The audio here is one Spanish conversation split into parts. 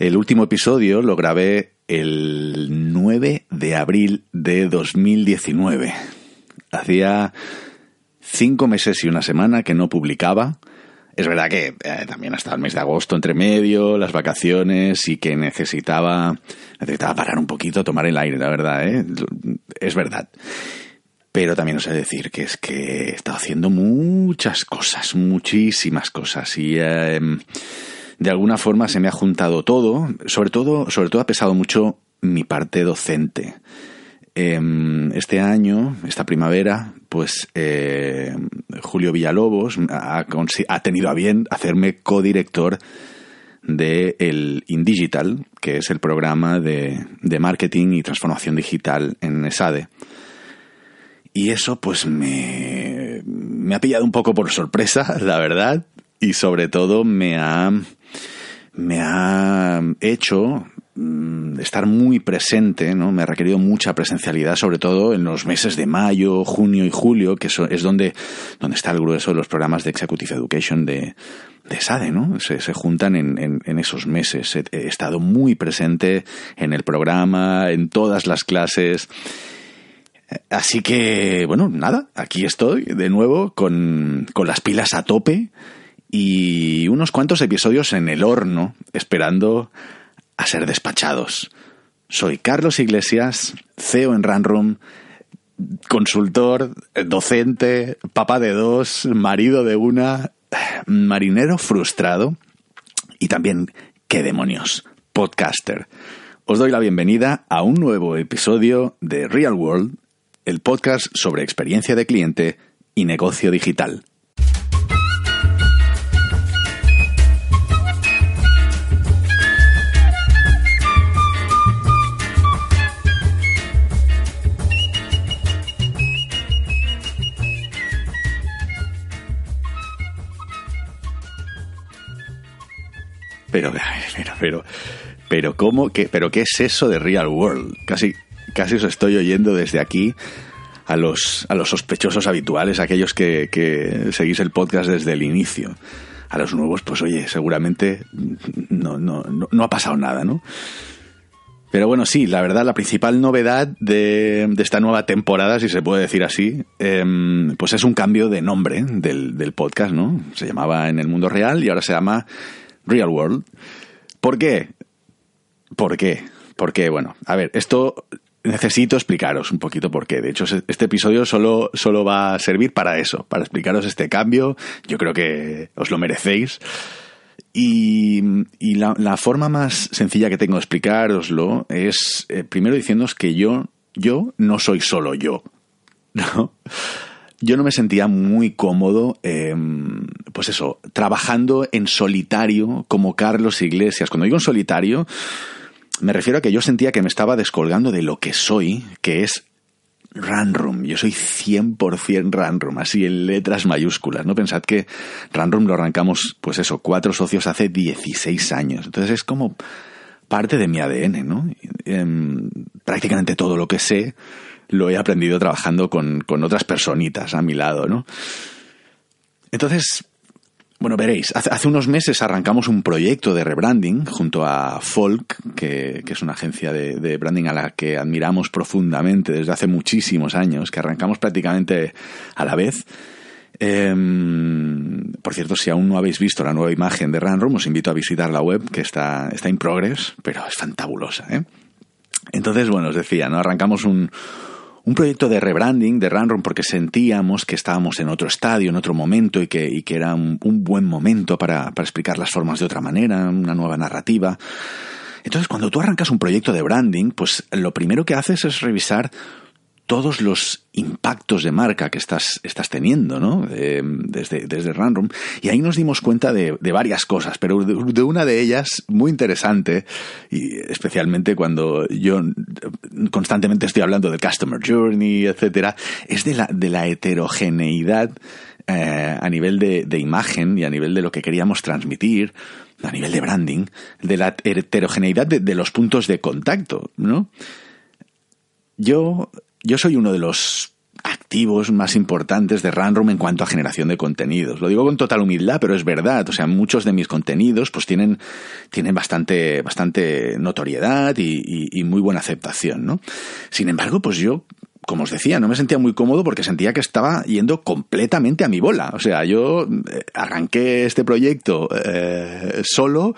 El último episodio lo grabé el 9 de abril de 2019. Hacía cinco meses y una semana que no publicaba. Es verdad que eh, también hasta el mes de agosto entre medio, las vacaciones y que necesitaba, necesitaba parar un poquito, tomar el aire, la verdad, ¿eh? Es verdad. Pero también os he de decir que es que he estado haciendo muchas cosas, muchísimas cosas. Y eh, de alguna forma se me ha juntado todo. Sobre todo, sobre todo ha pesado mucho mi parte docente. Em, Este año, esta primavera, pues eh, Julio Villalobos ha, tenido a bien hacerme codirector de el InDigital, que es el programa de, de marketing y transformación digital en ESADE. Y eso pues me, me ha pillado un poco por sorpresa, la verdad, y sobre todo me ha, me ha hecho mm, estar muy presente, ¿no? Me ha requerido mucha presencialidad, sobre todo en los meses de mayo, junio y julio, que es donde, donde está el grueso de los programas de Executive Education de, de SADE, ¿no? Se, se juntan en, en- en esos meses. He, he estado muy presente en el programa, en todas las clases. Así que, bueno, nada, aquí estoy de nuevo con, con las pilas a tope y unos cuantos episodios en el horno esperando a ser despachados. Soy Carlos Iglesias, CEO en Runroom, consultor, docente, papá de dos, marido de una, marinero frustrado y también, qué demonios, podcaster. Os doy la bienvenida a un nuevo episodio de Real World, el podcast sobre experiencia de cliente y negocio digital. Pero, pero, pero, pero, ¿cómo? ¿Qué, pero, ¿qué es eso de Real World? Casi, casi os estoy oyendo desde aquí a los, a los sospechosos habituales, aquellos que, que seguís el podcast desde el inicio. A los nuevos, pues oye, seguramente no, no, no, no ha pasado nada, ¿no? Pero bueno, sí, la verdad, la principal novedad de, de esta nueva temporada, si se puede decir así, em, pues es un cambio de nombre del, del podcast, ¿no? Se llamaba En el Mundo Real y ahora se llama Real World. ¿Por qué? ¿Por qué? Porque, bueno, a ver, esto necesito explicaros un poquito por qué. De hecho, este episodio solo, solo va a servir para eso, para explicaros este cambio. Yo creo que os lo merecéis. Y, y la, forma más sencilla que tengo de explicároslo es, eh, primero diciéndoos que yo, yo no soy solo yo. ¿no? Yo no me sentía muy cómodo, eh, pues eso, trabajando en solitario como Carlos Iglesias. Cuando digo en solitario, me refiero a que yo sentía que me estaba descolgando de lo que soy, que es Runroom. Yo soy 100% Runroom, así en letras mayúsculas. No pensad que Runroom lo arrancamos, pues eso, cuatro socios hace 16 años. Entonces es como parte de mi ADN, ¿no? Em, prácticamente todo lo que sé lo he aprendido trabajando con, con otras personitas a mi lado, ¿no? Entonces, bueno, veréis, hace, unos meses arrancamos un proyecto de rebranding junto a Folk, que, es una agencia de, branding a la que admiramos profundamente desde hace muchísimos años, que arrancamos prácticamente a la vez. Em, por cierto, si aún no habéis visto la nueva imagen de Runroom, os invito a visitar la web, que está, está in progress, pero es fantabulosa. ¿eh? Entonces, bueno, os decía, ¿no? arrancamos un, un proyecto de rebranding de Runroom porque sentíamos que estábamos en otro estadio, en otro momento y que, y que era un, un buen momento para, para explicar las formas de otra manera, una nueva narrativa. Entonces, cuando tú arrancas un proyecto de branding, pues lo primero que haces es revisar todos los impactos de marca que estás, estás teniendo, ¿no? desde, desde Random. Y ahí nos dimos cuenta de, varias cosas, pero de, una de ellas muy interesante, y especialmente cuando yo constantemente estoy hablando de Customer Journey, etcétera, es de la, de la heterogeneidad eh, a nivel de, imagen y a nivel de lo que queríamos transmitir, a nivel de branding, de la heterogeneidad de, de los puntos de contacto, ¿no? Yo yo soy uno de los activos más importantes de Runroom en cuanto a generación de contenidos. Lo digo con total humildad, pero es verdad. O sea, muchos de mis contenidos pues tienen, tienen bastante, bastante notoriedad y, y muy buena aceptación, ¿no? Sin embargo, pues yo como os decía, no me sentía muy cómodo porque sentía que estaba yendo completamente a mi bola. O sea, yo eh, arranqué este proyecto eh, solo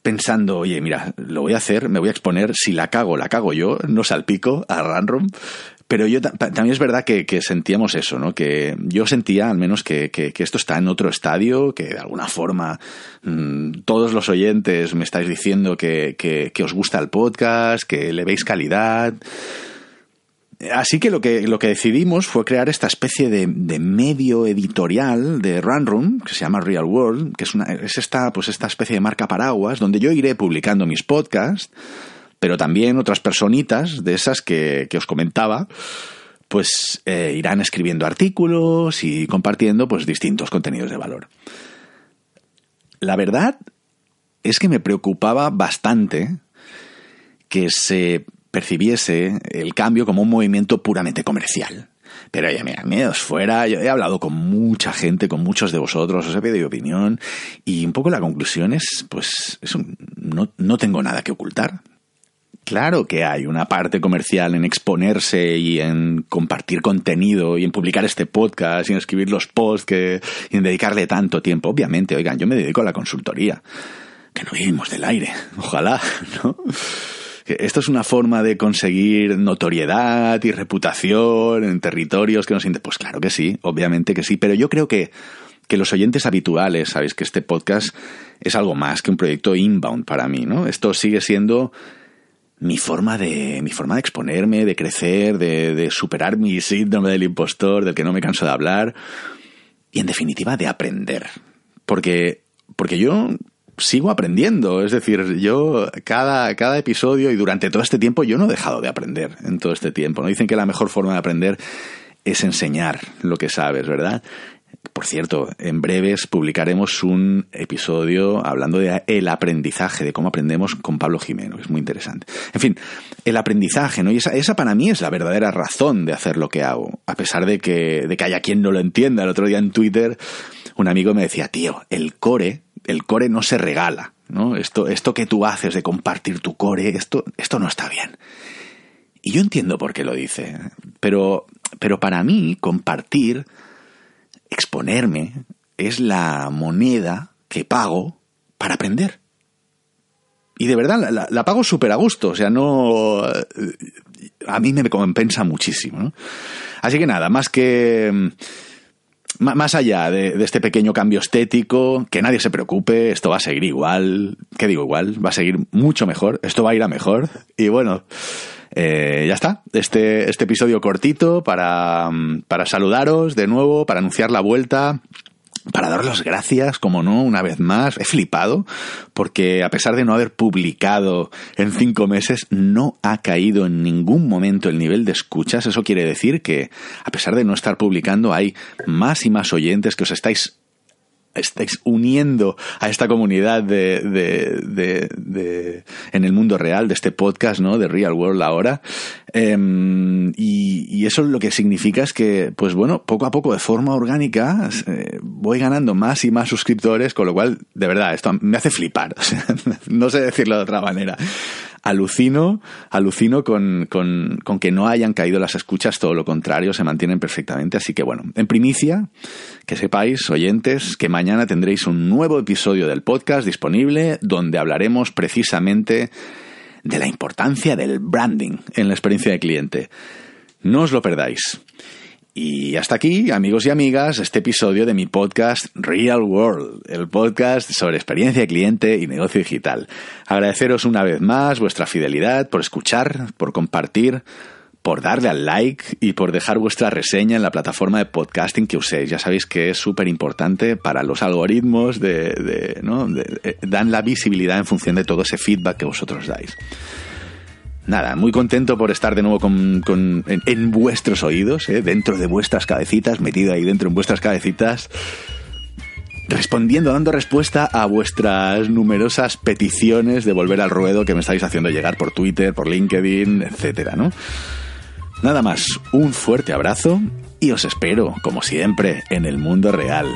pensando, oye, mira, lo voy a hacer, me voy a exponer, si la cago, la cago yo, no salpico a Runroom. Pero yo también es verdad que, sentíamos eso, ¿no? Que yo sentía al menos que, esto está en otro estadio, que de alguna forma mm, todos los oyentes me estáis diciendo que os gusta el podcast, que le veis calidad. Así que lo que, lo que decidimos fue crear esta especie de, medio editorial de Run que se llama Real World, que es, una, es esta, pues esta especie de marca paraguas, donde yo iré publicando mis podcasts, pero también otras personitas de esas que, os comentaba, pues eh, irán escribiendo artículos y compartiendo pues distintos contenidos de valor. La verdad es que me preocupaba bastante que se percibiese el cambio como un movimiento puramente comercial. Pero ya mira, miedos fuera, yo he hablado con mucha gente, con muchos de vosotros, os he pedido opinión, y un poco la conclusión es, pues, no, no tengo nada que ocultar. Claro que hay una parte comercial en exponerse y en compartir contenido y en publicar este podcast y en escribir los posts que, y en dedicarle tanto tiempo. Obviamente, oigan, yo me dedico a la consultoría. Que no vivimos del aire. Ojalá, ¿no? esto es una forma de conseguir notoriedad y reputación en territorios que nos sienten. Pues claro que sí, obviamente que sí, pero yo creo que, que los oyentes habituales, sabéis que este podcast es algo más que un proyecto inbound para mí, ¿no? Esto sigue siendo mi forma de mi forma de exponerme, de crecer, de, de superar mi síndrome del impostor, del que no me canso de hablar y en definitiva de aprender. Porque porque yo sigo aprendiendo. Es decir, yo cada, cada episodio y durante todo este tiempo yo no he dejado de aprender en todo este tiempo. ¿no? Dicen que la mejor forma de aprender es enseñar lo que sabes, ¿verdad? Por cierto, en breves publicaremos un episodio hablando de el aprendizaje, de cómo aprendemos con Pablo Jimeno, que es muy interesante. En fin, el aprendizaje, ¿no? Y esa, esa para mí es la verdadera razón de hacer lo que hago, a pesar de que, de que haya quien no lo entienda. El otro día en Twitter un amigo me decía, tío, el core el core no se regala, ¿no? Esto, esto que tú haces de compartir tu core, esto, esto no está bien. Y yo entiendo por qué lo dice, pero, pero para mí compartir, exponerme, es la moneda que pago para aprender. Y de verdad, la, pago súper a gusto, o sea, no... A mí me compensa muchísimo. Así que nada, más que más allá de, este pequeño cambio estético, que nadie se preocupe, esto va a seguir igual, ¿qué digo igual? Va a seguir mucho mejor, esto va a ir a mejor. Y bueno, eh, ya está, este, este episodio cortito para, para saludaros de nuevo, para anunciar la vuelta para daros las gracias, como no, una vez más. He flipado porque a pesar de no haber publicado en cinco meses, no ha caído en ningún momento el nivel de escuchas. Eso quiere decir que a pesar de no estar publicando, hay más y más oyentes que os estáis estáis uniendo a esta comunidad de, de, de, en el mundo real de este podcast, ¿no? De Real World ahora. Em, y, eso lo que significa es que, pues bueno, poco a poco, de forma orgánica, eh, voy ganando más y más suscriptores, con lo cual, de verdad, esto me hace flipar. no sé decirlo de otra manera alucino, alucino con, con, con, que no hayan caído las escuchas, todo lo contrario, se mantienen perfectamente. Así que bueno, en primicia, que sepáis, oyentes, que mañana tendréis un nuevo episodio del podcast disponible donde hablaremos precisamente de la importancia del branding en la experiencia de cliente. No os lo perdáis. Y hasta aquí, amigos y amigas, este episodio de mi podcast Real World, el podcast sobre experiencia de cliente y negocio digital. Agradeceros una vez más vuestra fidelidad por escuchar, por compartir, por darle al like y por dejar vuestra reseña en la plataforma de podcasting que uséis. Ya sabéis que es súper importante para los algoritmos, de, ¿no? dan la visibilidad en función de todo ese feedback que vosotros dais. Nada, muy contento por estar de nuevo con, en, vuestros oídos, ¿eh? dentro de vuestras cabecitas, metido ahí dentro en vuestras cabecitas, respondiendo, dando respuesta a vuestras numerosas peticiones de volver al ruedo que me estáis haciendo llegar por Twitter, por LinkedIn, etcétera, ¿no? Nada más, un fuerte abrazo y os espero, como siempre, en el mundo real.